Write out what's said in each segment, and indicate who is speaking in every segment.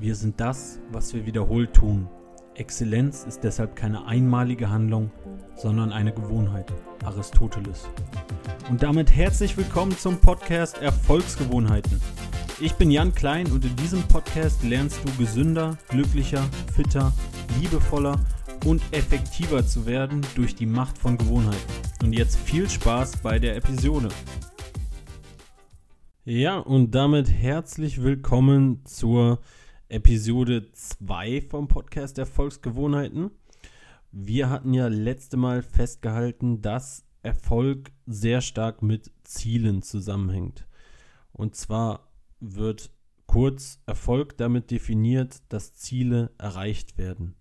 Speaker 1: Wir sind das, was wir wiederholt tun. Exzellenz ist deshalb keine einmalige Handlung, sondern eine Gewohnheit. Aristoteles. Und damit herzlich willkommen zum Podcast Erfolgsgewohnheiten. Ich bin Jan Klein und in diesem Podcast lernst du gesünder, glücklicher, fitter, liebevoller und effektiver zu werden durch die Macht von Gewohnheiten. Und jetzt viel Spaß bei der Episode. Ja, und damit herzlich willkommen zur Episode 2 vom Podcast Erfolgsgewohnheiten. Wir hatten ja letzte Mal festgehalten, dass Erfolg sehr stark mit Zielen zusammenhängt. Und zwar wird kurz Erfolg damit definiert, dass Ziele erreicht werden.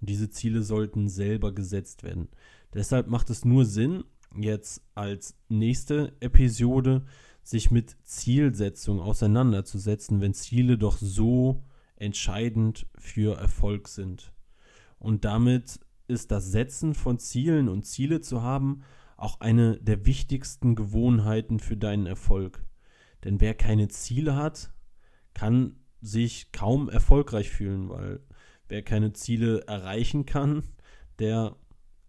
Speaker 1: Und diese Ziele sollten selber gesetzt werden. Deshalb macht es nur Sinn, jetzt als nächste Episode sich mit Zielsetzung auseinanderzusetzen, wenn Ziele doch so entscheidend für Erfolg sind. Und damit ist das Setzen von Zielen und Ziele zu haben auch eine der wichtigsten Gewohnheiten für deinen Erfolg. Denn wer keine Ziele hat, kann sich kaum erfolgreich fühlen, weil wer keine Ziele erreichen kann, der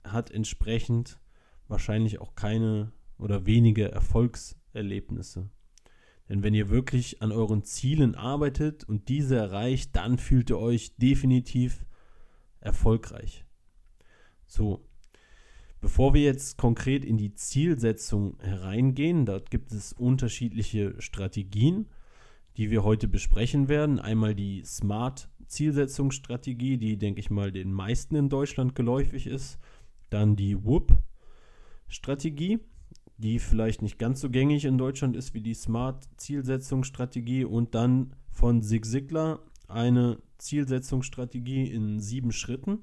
Speaker 1: hat entsprechend wahrscheinlich auch keine oder wenige Erfolgserlebnisse. Denn wenn ihr wirklich an euren Zielen arbeitet und diese erreicht, dann fühlt ihr euch definitiv erfolgreich. So, bevor wir jetzt konkret in die Zielsetzung hereingehen, dort gibt es unterschiedliche Strategien, die wir heute besprechen werden. Einmal die Smart-Zielsetzungsstrategie, die, denke ich mal, den meisten in Deutschland geläufig ist. Dann die WUP-Strategie die vielleicht nicht ganz so gängig in Deutschland ist wie die Smart-Zielsetzungsstrategie und dann von Zig Ziglar eine Zielsetzungsstrategie in sieben Schritten,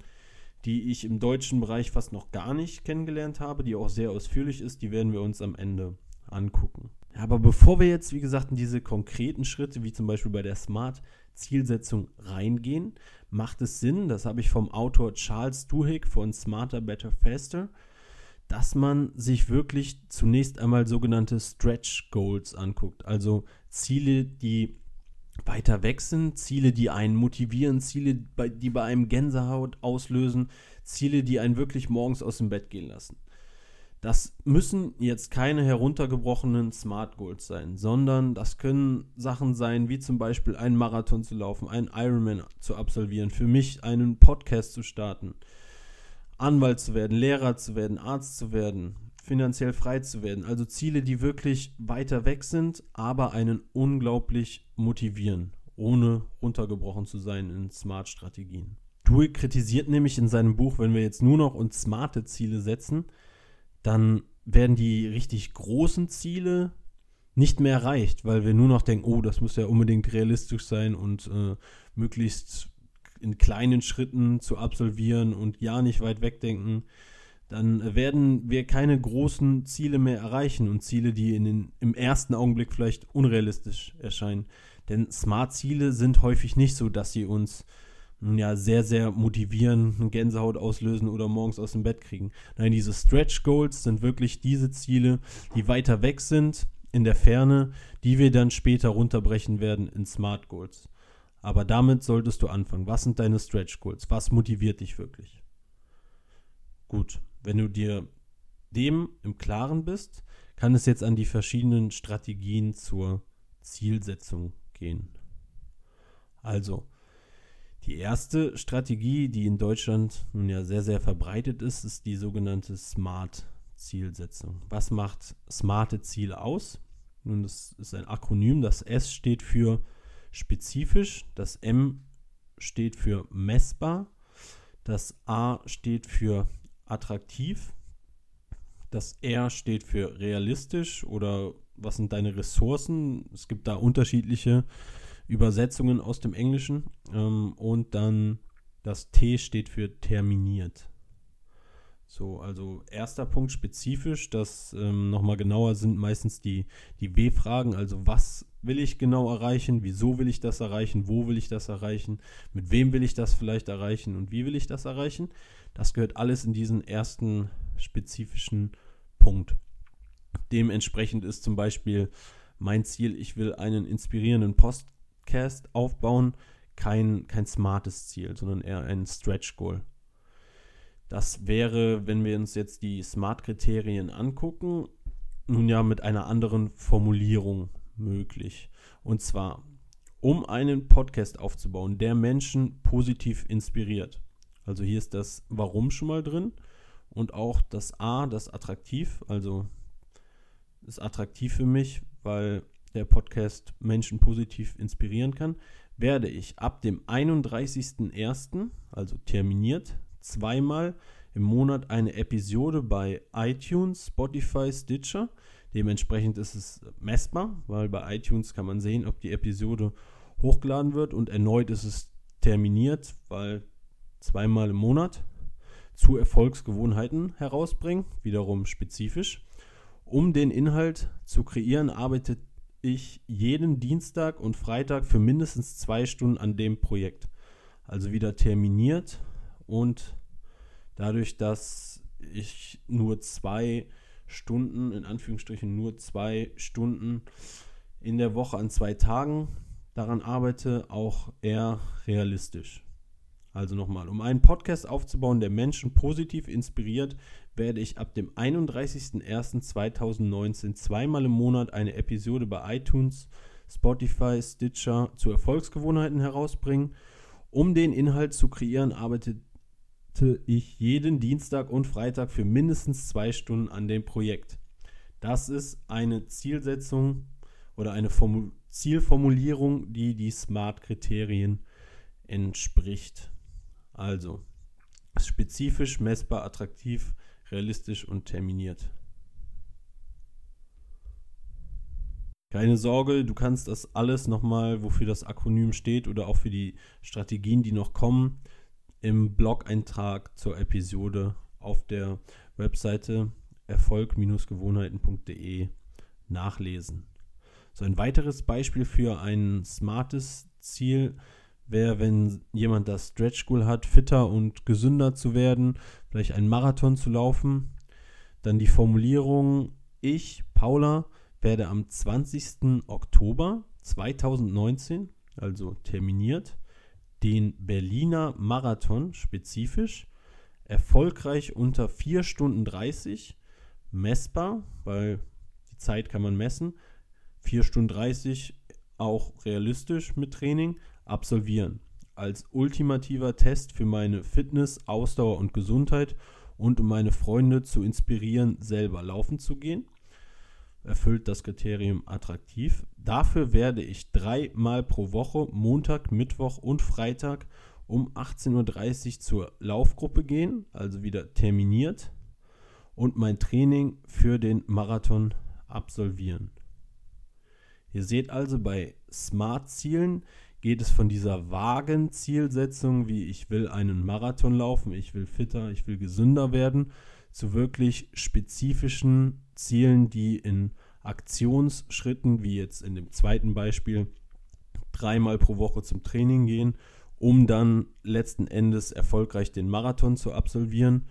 Speaker 1: die ich im deutschen Bereich fast noch gar nicht kennengelernt habe, die auch sehr ausführlich ist, die werden wir uns am Ende angucken. Aber bevor wir jetzt, wie gesagt, in diese konkreten Schritte, wie zum Beispiel bei der Smart-Zielsetzung reingehen, macht es Sinn, das habe ich vom Autor Charles Duhigg von Smarter, Better, Faster dass man sich wirklich zunächst einmal sogenannte Stretch Goals anguckt. Also Ziele, die weiter weg sind, Ziele, die einen motivieren, Ziele, die bei einem Gänsehaut auslösen, Ziele, die einen wirklich morgens aus dem Bett gehen lassen. Das müssen jetzt keine heruntergebrochenen Smart Goals sein, sondern das können Sachen sein, wie zum Beispiel einen Marathon zu laufen, einen Ironman zu absolvieren, für mich einen Podcast zu starten, Anwalt zu werden, Lehrer zu werden, Arzt zu werden, finanziell frei zu werden. Also Ziele, die wirklich weiter weg sind, aber einen unglaublich motivieren, ohne runtergebrochen zu sein in Smart-Strategien. Dewey kritisiert nämlich in seinem Buch, wenn wir jetzt nur noch uns smarte Ziele setzen, dann werden die richtig großen Ziele nicht mehr erreicht, weil wir nur noch denken, oh, das muss ja unbedingt realistisch sein und äh, möglichst in kleinen Schritten zu absolvieren und ja nicht weit wegdenken, dann werden wir keine großen Ziele mehr erreichen und Ziele, die in den, im ersten Augenblick vielleicht unrealistisch erscheinen. Denn Smart-Ziele sind häufig nicht so, dass sie uns ja sehr, sehr motivieren, Gänsehaut auslösen oder morgens aus dem Bett kriegen. Nein, diese Stretch Goals sind wirklich diese Ziele, die weiter weg sind in der Ferne, die wir dann später runterbrechen werden in Smart Goals. Aber damit solltest du anfangen. Was sind deine Stretch Goals? Was motiviert dich wirklich? Gut, wenn du dir dem im Klaren bist, kann es jetzt an die verschiedenen Strategien zur Zielsetzung gehen. Also, die erste Strategie, die in Deutschland nun ja sehr, sehr verbreitet ist, ist die sogenannte Smart-Zielsetzung. Was macht smarte Ziele aus? Nun, das ist ein Akronym. Das S steht für spezifisch, das M steht für messbar, das A steht für attraktiv, das R steht für realistisch oder was sind deine Ressourcen? Es gibt da unterschiedliche Übersetzungen aus dem Englischen. Ähm, und dann das T steht für terminiert. So, also erster Punkt spezifisch, das ähm, nochmal genauer sind meistens die, die W-Fragen, also was will ich genau erreichen, wieso will ich das erreichen, wo will ich das erreichen, mit wem will ich das vielleicht erreichen und wie will ich das erreichen. Das gehört alles in diesen ersten spezifischen Punkt. Dementsprechend ist zum Beispiel mein Ziel, ich will einen inspirierenden Podcast aufbauen, kein, kein smartes Ziel, sondern eher ein Stretch Goal. Das wäre, wenn wir uns jetzt die Smart-Kriterien angucken, nun ja mit einer anderen Formulierung möglich. Und zwar, um einen Podcast aufzubauen, der Menschen positiv inspiriert. Also hier ist das Warum schon mal drin und auch das A, das attraktiv, also ist attraktiv für mich, weil der Podcast Menschen positiv inspirieren kann, werde ich ab dem 31.01., also terminiert, zweimal im Monat eine Episode bei iTunes, Spotify, Stitcher. Dementsprechend ist es messbar, weil bei iTunes kann man sehen, ob die Episode hochgeladen wird und erneut ist es terminiert, weil zweimal im Monat zu Erfolgsgewohnheiten herausbringen, wiederum spezifisch. Um den Inhalt zu kreieren, arbeitet ich jeden Dienstag und Freitag für mindestens zwei Stunden an dem Projekt. Also wieder terminiert und dadurch, dass ich nur zwei Stunden, in Anführungsstrichen nur zwei Stunden in der Woche an zwei Tagen daran arbeite, auch eher realistisch. Also nochmal, um einen Podcast aufzubauen, der Menschen positiv inspiriert, werde ich ab dem 31.01.2019 zweimal im Monat eine Episode bei iTunes, Spotify, Stitcher zu Erfolgsgewohnheiten herausbringen. Um den Inhalt zu kreieren, arbeitete ich jeden Dienstag und Freitag für mindestens zwei Stunden an dem Projekt. Das ist eine Zielsetzung oder eine Formu Zielformulierung, die die SMART-Kriterien entspricht. Also spezifisch, messbar, attraktiv, realistisch und terminiert. Keine Sorge, du kannst das alles nochmal, wofür das Akronym steht oder auch für die Strategien, die noch kommen, im Blog-Eintrag zur Episode auf der Webseite erfolg-gewohnheiten.de nachlesen. So ein weiteres Beispiel für ein smartes Ziel wäre, wenn jemand das Stretch Goal hat, fitter und gesünder zu werden, vielleicht einen Marathon zu laufen. Dann die Formulierung, ich, Paula, werde am 20. Oktober 2019, also terminiert, den Berliner Marathon spezifisch erfolgreich unter 4 Stunden 30 messbar, weil die Zeit kann man messen. 4 Stunden 30 auch realistisch mit Training, absolvieren. Als ultimativer Test für meine Fitness, Ausdauer und Gesundheit und um meine Freunde zu inspirieren, selber laufen zu gehen. Erfüllt das Kriterium attraktiv. Dafür werde ich dreimal pro Woche, Montag, Mittwoch und Freitag um 18.30 Uhr zur Laufgruppe gehen, also wieder terminiert, und mein Training für den Marathon absolvieren. Ihr seht also bei Smart-Zielen geht es von dieser vagen Zielsetzung, wie ich will einen Marathon laufen, ich will fitter, ich will gesünder werden, zu wirklich spezifischen Zielen, die in Aktionsschritten, wie jetzt in dem zweiten Beispiel, dreimal pro Woche zum Training gehen, um dann letzten Endes erfolgreich den Marathon zu absolvieren.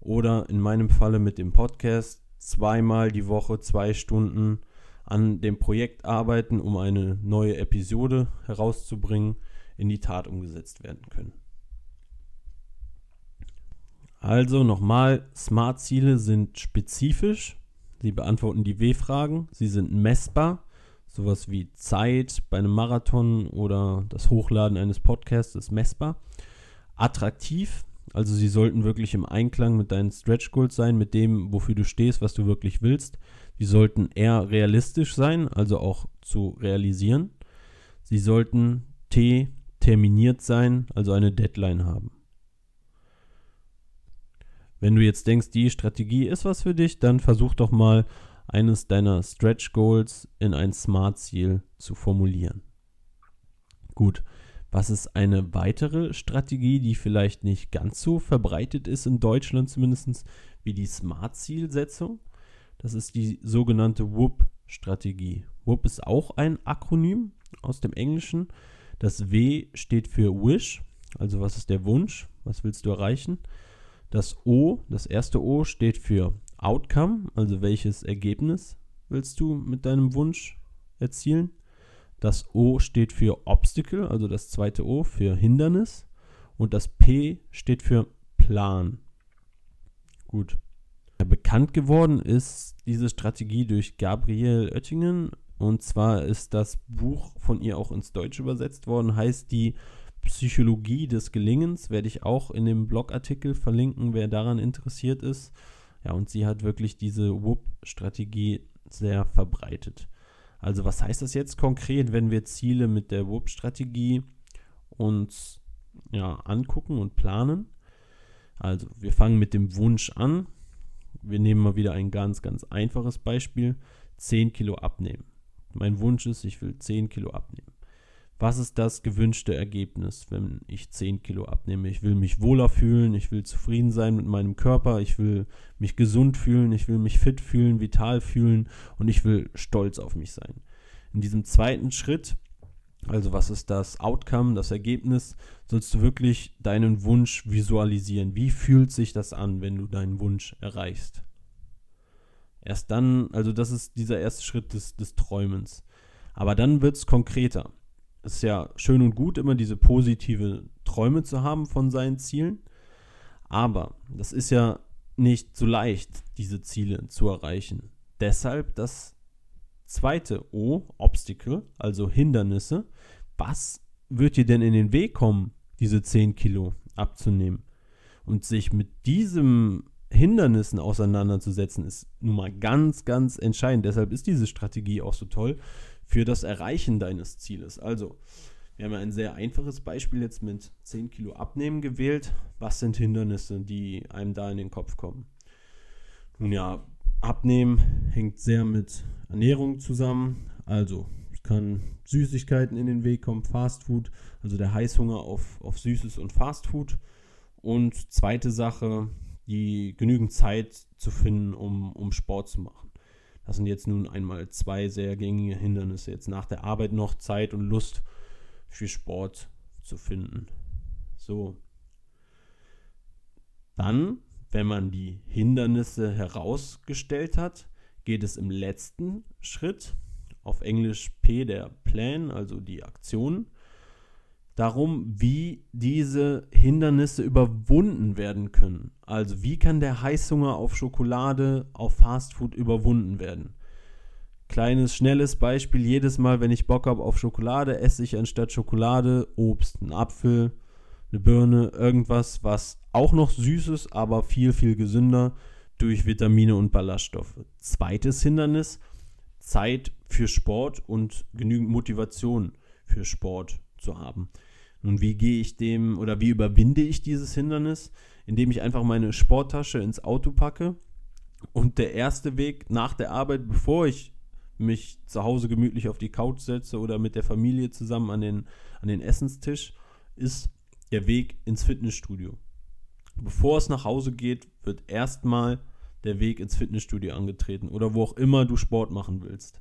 Speaker 1: Oder in meinem Falle mit dem Podcast zweimal die Woche zwei Stunden an dem Projekt arbeiten, um eine neue Episode herauszubringen, in die Tat umgesetzt werden können. Also nochmal, Smart-Ziele sind spezifisch, sie beantworten die W-Fragen, sie sind messbar, sowas wie Zeit bei einem Marathon oder das Hochladen eines Podcasts ist messbar. Attraktiv, also sie sollten wirklich im Einklang mit deinen Stretch Goals sein, mit dem, wofür du stehst, was du wirklich willst. Die sollten eher realistisch sein, also auch zu realisieren. Sie sollten T terminiert sein, also eine Deadline haben. Wenn du jetzt denkst, die Strategie ist was für dich, dann versuch doch mal eines deiner Stretch Goals in ein Smart Ziel zu formulieren. Gut, was ist eine weitere Strategie, die vielleicht nicht ganz so verbreitet ist in Deutschland zumindest wie die Smart Zielsetzung? Das ist die sogenannte WHOOP-Strategie. WHOOP ist auch ein Akronym aus dem Englischen. Das W steht für Wish, also was ist der Wunsch, was willst du erreichen. Das O, das erste O steht für Outcome, also welches Ergebnis willst du mit deinem Wunsch erzielen. Das O steht für Obstacle, also das zweite O für Hindernis. Und das P steht für Plan. Gut. Bekannt geworden ist diese Strategie durch Gabrielle Oettingen. Und zwar ist das Buch von ihr auch ins Deutsche übersetzt worden, heißt die Psychologie des Gelingens. Werde ich auch in dem Blogartikel verlinken, wer daran interessiert ist. Ja, und sie hat wirklich diese WUP-Strategie sehr verbreitet. Also was heißt das jetzt konkret, wenn wir Ziele mit der WUP-Strategie uns ja, angucken und planen? Also wir fangen mit dem Wunsch an. Wir nehmen mal wieder ein ganz, ganz einfaches Beispiel. 10 Kilo abnehmen. Mein Wunsch ist, ich will 10 Kilo abnehmen was ist das gewünschte Ergebnis, wenn ich 10 Kilo abnehme? Ich will mich wohler fühlen, ich will zufrieden sein mit meinem Körper, ich will mich gesund fühlen, ich will mich fit fühlen, vital fühlen und ich will stolz auf mich sein. In diesem zweiten Schritt, also was ist das Outcome, das Ergebnis, sollst du wirklich deinen Wunsch visualisieren. Wie fühlt sich das an, wenn du deinen Wunsch erreichst? Erst dann, also das ist dieser erste Schritt des, des Träumens. Aber dann wird es konkreter es ist ja schön und gut, immer diese positive Träume zu haben von seinen Zielen. Aber das ist ja nicht so leicht, diese Ziele zu erreichen. Deshalb das zweite O, Obstacle, also Hindernisse. Was wird dir denn in den Weg kommen, diese 10 Kilo abzunehmen? Und sich mit diesen Hindernissen auseinanderzusetzen, ist nun mal ganz, ganz entscheidend. Deshalb ist diese Strategie auch so toll, für das Erreichen deines Zieles. Also, wir haben ein sehr einfaches Beispiel jetzt mit 10 Kilo Abnehmen gewählt. Was sind Hindernisse, die einem da in den Kopf kommen? Nun ja, Abnehmen hängt sehr mit Ernährung zusammen. Also, es kann Süßigkeiten in den Weg kommen, Fastfood, also der Heißhunger auf, auf Süßes und Fastfood. Und zweite Sache, die genügend Zeit zu finden, um, um Sport zu machen. Das sind jetzt nun einmal zwei sehr gängige Hindernisse. Jetzt nach der Arbeit noch Zeit und Lust für Sport zu finden. So. Dann, wenn man die Hindernisse herausgestellt hat, geht es im letzten Schritt, auf Englisch P der Plan, also die Aktion, darum, wie diese Hindernisse überwunden werden können. Also wie kann der Heißhunger auf Schokolade, auf Fastfood überwunden werden? Kleines, schnelles Beispiel, jedes Mal, wenn ich Bock habe auf Schokolade, esse ich anstatt Schokolade Obst, einen Apfel, eine Birne, irgendwas, was auch noch süß ist, aber viel, viel gesünder durch Vitamine und Ballaststoffe. Zweites Hindernis, Zeit für Sport und genügend Motivation für Sport zu haben. Nun, wie gehe ich dem oder wie überwinde ich dieses Hindernis? Indem ich einfach meine Sporttasche ins Auto packe und der erste Weg nach der Arbeit, bevor ich mich zu Hause gemütlich auf die Couch setze oder mit der Familie zusammen an den, an den Essenstisch, ist der Weg ins Fitnessstudio. Bevor es nach Hause geht, wird erstmal der Weg ins Fitnessstudio angetreten oder wo auch immer du Sport machen willst.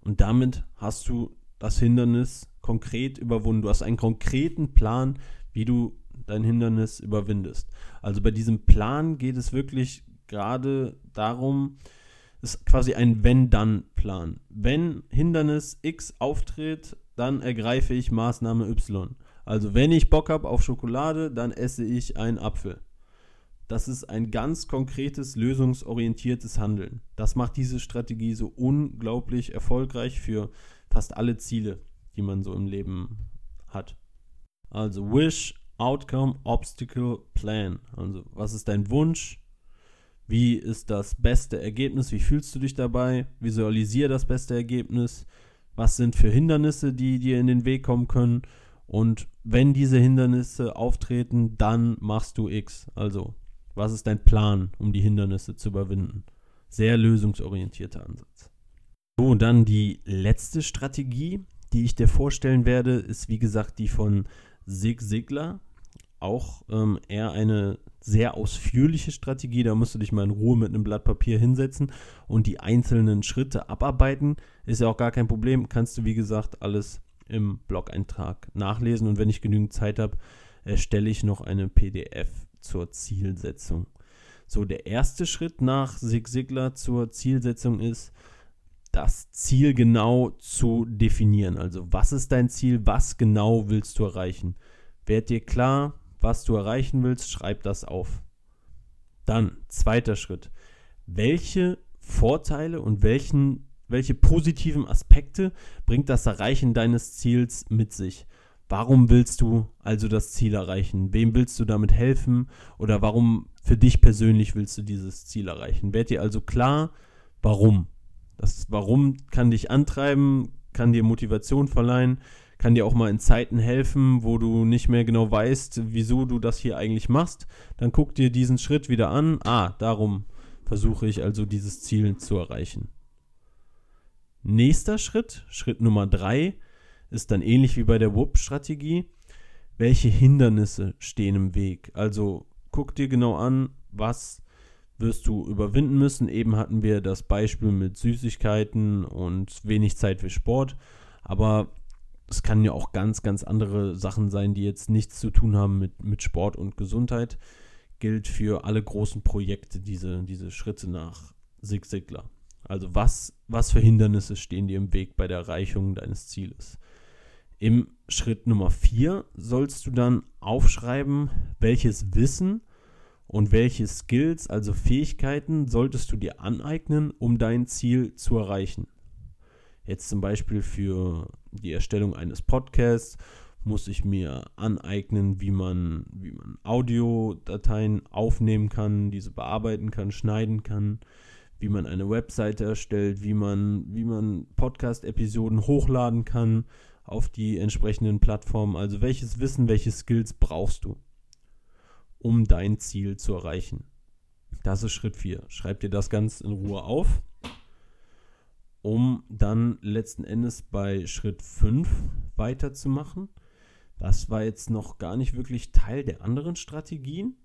Speaker 1: Und damit hast du das Hindernis konkret überwunden. Du hast einen konkreten Plan, wie du dein Hindernis überwindest. Also bei diesem Plan geht es wirklich gerade darum, ist quasi ein Wenn-Dann-Plan. Wenn Hindernis X auftritt, dann ergreife ich Maßnahme Y. Also wenn ich Bock habe auf Schokolade, dann esse ich einen Apfel. Das ist ein ganz konkretes, lösungsorientiertes Handeln. Das macht diese Strategie so unglaublich erfolgreich für fast alle Ziele, die man so im Leben hat. Also Wish, Outcome, Obstacle, Plan. Also was ist dein Wunsch? Wie ist das beste Ergebnis? Wie fühlst du dich dabei? Visualisiere das beste Ergebnis. Was sind für Hindernisse, die dir in den Weg kommen können? Und wenn diese Hindernisse auftreten, dann machst du X. Also, was ist dein Plan, um die Hindernisse zu überwinden? Sehr lösungsorientierter Ansatz. So, dann die letzte Strategie, die ich dir vorstellen werde, ist wie gesagt die von Sig Sigler. Auch ähm, eher eine sehr ausführliche Strategie. Da musst du dich mal in Ruhe mit einem Blatt Papier hinsetzen und die einzelnen Schritte abarbeiten. Ist ja auch gar kein Problem. Kannst du, wie gesagt, alles im Blog-Eintrag nachlesen. Und wenn ich genügend Zeit habe, erstelle ich noch eine PDF zur Zielsetzung. So, der erste Schritt nach Sig Sigler zur Zielsetzung ist, das Ziel genau zu definieren. Also was ist dein Ziel, was genau willst du erreichen? Werd dir klar, was du erreichen willst, schreib das auf. Dann, zweiter Schritt. Welche Vorteile und welchen, welche positiven Aspekte bringt das Erreichen deines Ziels mit sich? Warum willst du also das Ziel erreichen? Wem willst du damit helfen? Oder warum für dich persönlich willst du dieses Ziel erreichen? Werd dir also klar, warum. Das Warum kann dich antreiben, kann dir Motivation verleihen, kann dir auch mal in Zeiten helfen, wo du nicht mehr genau weißt, wieso du das hier eigentlich machst. Dann guck dir diesen Schritt wieder an. Ah, darum versuche ich also dieses Ziel zu erreichen. Nächster Schritt, Schritt Nummer drei, ist dann ähnlich wie bei der WUP-Strategie. Welche Hindernisse stehen im Weg? Also guck dir genau an, was wirst du überwinden müssen. Eben hatten wir das Beispiel mit Süßigkeiten und wenig Zeit für Sport. Aber es kann ja auch ganz, ganz andere Sachen sein, die jetzt nichts zu tun haben mit, mit Sport und Gesundheit. Gilt für alle großen Projekte diese, diese Schritte nach Sig Ziglar. Also was, was für Hindernisse stehen dir im Weg bei der Erreichung deines Zieles? Im Schritt Nummer 4 sollst du dann aufschreiben, welches Wissen und welche Skills, also Fähigkeiten, solltest du dir aneignen, um dein Ziel zu erreichen. Jetzt zum Beispiel für die Erstellung eines Podcasts muss ich mir aneignen, wie man, wie man Audiodateien aufnehmen kann, diese bearbeiten kann, schneiden kann, wie man eine Webseite erstellt, wie man, wie man Podcast-Episoden hochladen kann auf die entsprechenden Plattformen. Also welches Wissen, welche Skills brauchst du? Um dein Ziel zu erreichen. Das ist Schritt 4. Schreib dir das ganz in Ruhe auf, um dann letzten Endes bei Schritt 5 weiterzumachen. Das war jetzt noch gar nicht wirklich Teil der anderen Strategien.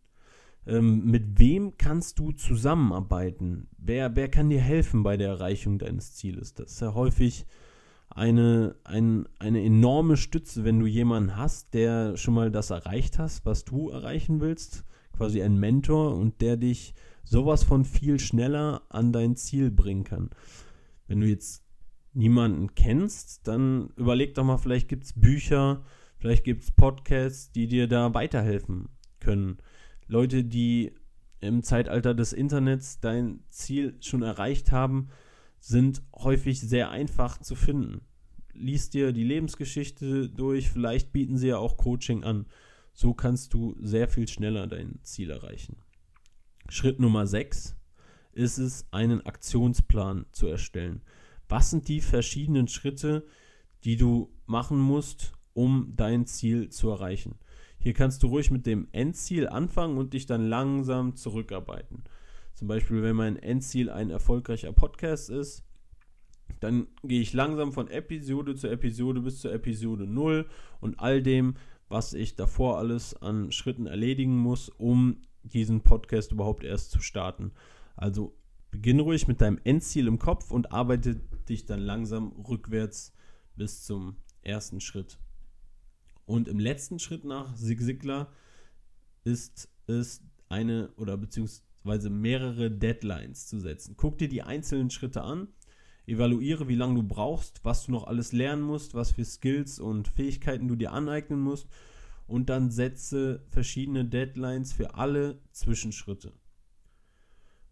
Speaker 1: Ähm, mit wem kannst du zusammenarbeiten? Wer, wer kann dir helfen bei der Erreichung deines Zieles? Das ist ja häufig eine, ein, eine enorme Stütze, wenn du jemanden hast, der schon mal das erreicht hast, was du erreichen willst, quasi ein Mentor und der dich sowas von viel schneller an dein Ziel bringen kann. Wenn du jetzt niemanden kennst, dann überleg doch mal, vielleicht gibt es Bücher, vielleicht gibt es Podcasts, die dir da weiterhelfen können. Leute, die im Zeitalter des Internets dein Ziel schon erreicht haben, sind häufig sehr einfach zu finden. Lies dir die Lebensgeschichte durch, vielleicht bieten sie ja auch Coaching an. So kannst du sehr viel schneller dein Ziel erreichen. Schritt Nummer 6 ist es, einen Aktionsplan zu erstellen. Was sind die verschiedenen Schritte, die du machen musst, um dein Ziel zu erreichen? Hier kannst du ruhig mit dem Endziel anfangen und dich dann langsam zurückarbeiten. Zum Beispiel, wenn mein Endziel ein erfolgreicher Podcast ist, dann gehe ich langsam von Episode zu Episode bis zur Episode 0 und all dem, was ich davor alles an Schritten erledigen muss, um diesen Podcast überhaupt erst zu starten. Also beginne ruhig mit deinem Endziel im Kopf und arbeite dich dann langsam rückwärts bis zum ersten Schritt. Und im letzten Schritt nach Sig Ziglar ist es eine oder beziehungsweise beziehungsweise mehrere Deadlines zu setzen. Guck dir die einzelnen Schritte an, evaluiere, wie lange du brauchst, was du noch alles lernen musst, was für Skills und Fähigkeiten du dir aneignen musst und dann setze verschiedene Deadlines für alle Zwischenschritte.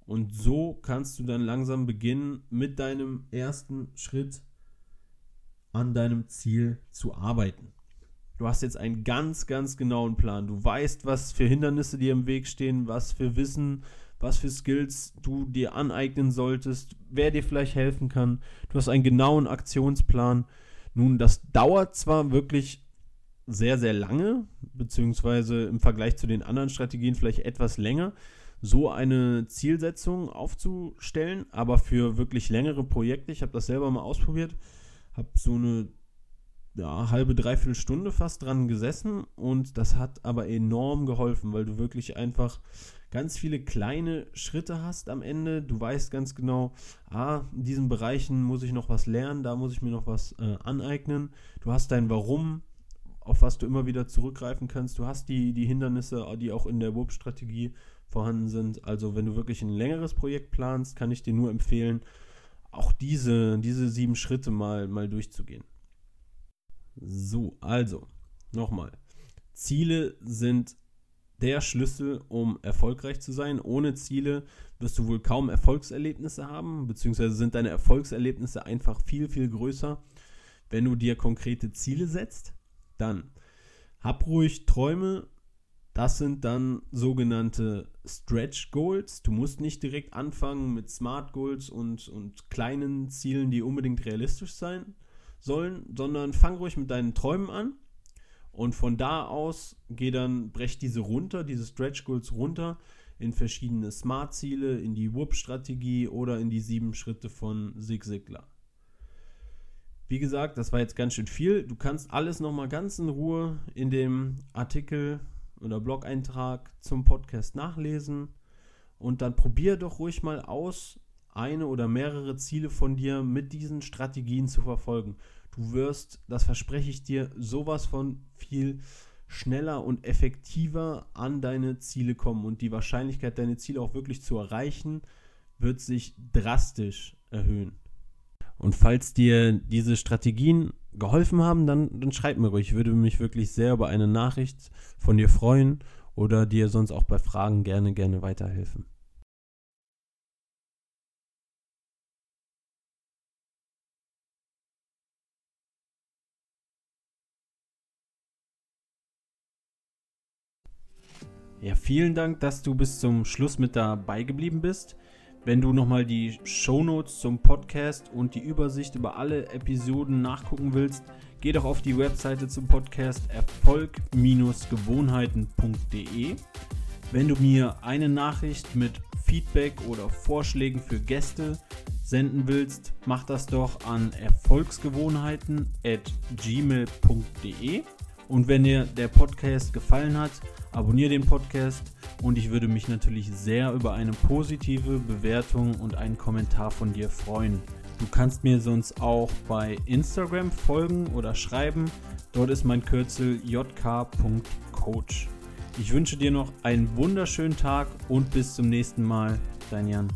Speaker 1: Und so kannst du dann langsam beginnen, mit deinem ersten Schritt an deinem Ziel zu arbeiten. Du hast jetzt einen ganz, ganz genauen Plan. Du weißt, was für Hindernisse dir im Weg stehen, was für Wissen was für Skills du dir aneignen solltest, wer dir vielleicht helfen kann. Du hast einen genauen Aktionsplan. Nun, das dauert zwar wirklich sehr, sehr lange, beziehungsweise im Vergleich zu den anderen Strategien vielleicht etwas länger, so eine Zielsetzung aufzustellen, aber für wirklich längere Projekte, ich habe das selber mal ausprobiert, habe so eine ja, halbe, dreiviertel Stunde fast dran gesessen und das hat aber enorm geholfen, weil du wirklich einfach ganz viele kleine Schritte hast am Ende. Du weißt ganz genau, ah, in diesen Bereichen muss ich noch was lernen, da muss ich mir noch was äh, aneignen. Du hast dein Warum, auf was du immer wieder zurückgreifen kannst. Du hast die, die Hindernisse, die auch in der WUP-Strategie vorhanden sind. Also wenn du wirklich ein längeres Projekt planst, kann ich dir nur empfehlen, auch diese, diese sieben Schritte mal, mal durchzugehen. So, also, nochmal. Ziele sind der Schlüssel, um erfolgreich zu sein. Ohne Ziele wirst du wohl kaum Erfolgserlebnisse haben, beziehungsweise sind deine Erfolgserlebnisse einfach viel, viel größer, wenn du dir konkrete Ziele setzt. Dann hab ruhig Träume. Das sind dann sogenannte Stretch Goals. Du musst nicht direkt anfangen mit Smart Goals und, und kleinen Zielen, die unbedingt realistisch sein sollen, sondern fang ruhig mit deinen Träumen an und von da aus geh dann, brech diese runter, diese Stretch Goals runter in verschiedene Smart-Ziele, in die Whoop-Strategie oder in die sieben Schritte von Zig Ziglar. Wie gesagt, das war jetzt ganz schön viel. Du kannst alles nochmal ganz in Ruhe in dem Artikel oder Blog-Eintrag zum Podcast nachlesen. Und dann probier doch ruhig mal aus, eine oder mehrere Ziele von dir mit diesen Strategien zu verfolgen. Du wirst, das verspreche ich dir, sowas von viel schneller und effektiver an deine Ziele kommen und die Wahrscheinlichkeit, deine Ziele auch wirklich zu erreichen, wird sich drastisch erhöhen. Und falls dir diese Strategien geholfen haben, dann, dann schreib mir ruhig. Ich würde mich wirklich sehr über eine Nachricht von dir freuen oder dir sonst auch bei Fragen gerne, gerne weiterhelfen. Ja, vielen Dank, dass du bis zum Schluss mit dabei geblieben bist. Wenn du nochmal die Shownotes zum Podcast und die Übersicht über alle Episoden nachgucken willst, geh doch auf die Webseite zum Podcast erfolg-gewohnheiten.de. Wenn du mir eine Nachricht mit Feedback oder Vorschlägen für Gäste senden willst, mach das doch an erfolgsgewohnheiten@gmail.de. Und wenn dir der Podcast gefallen hat, abonniere den Podcast und ich würde mich natürlich sehr über eine positive Bewertung und einen Kommentar von dir freuen. Du kannst mir sonst auch bei Instagram folgen oder schreiben. Dort ist mein Kürzel jk.coach. Ich wünsche dir noch einen wunderschönen Tag und bis zum nächsten Mal. Dein Jan.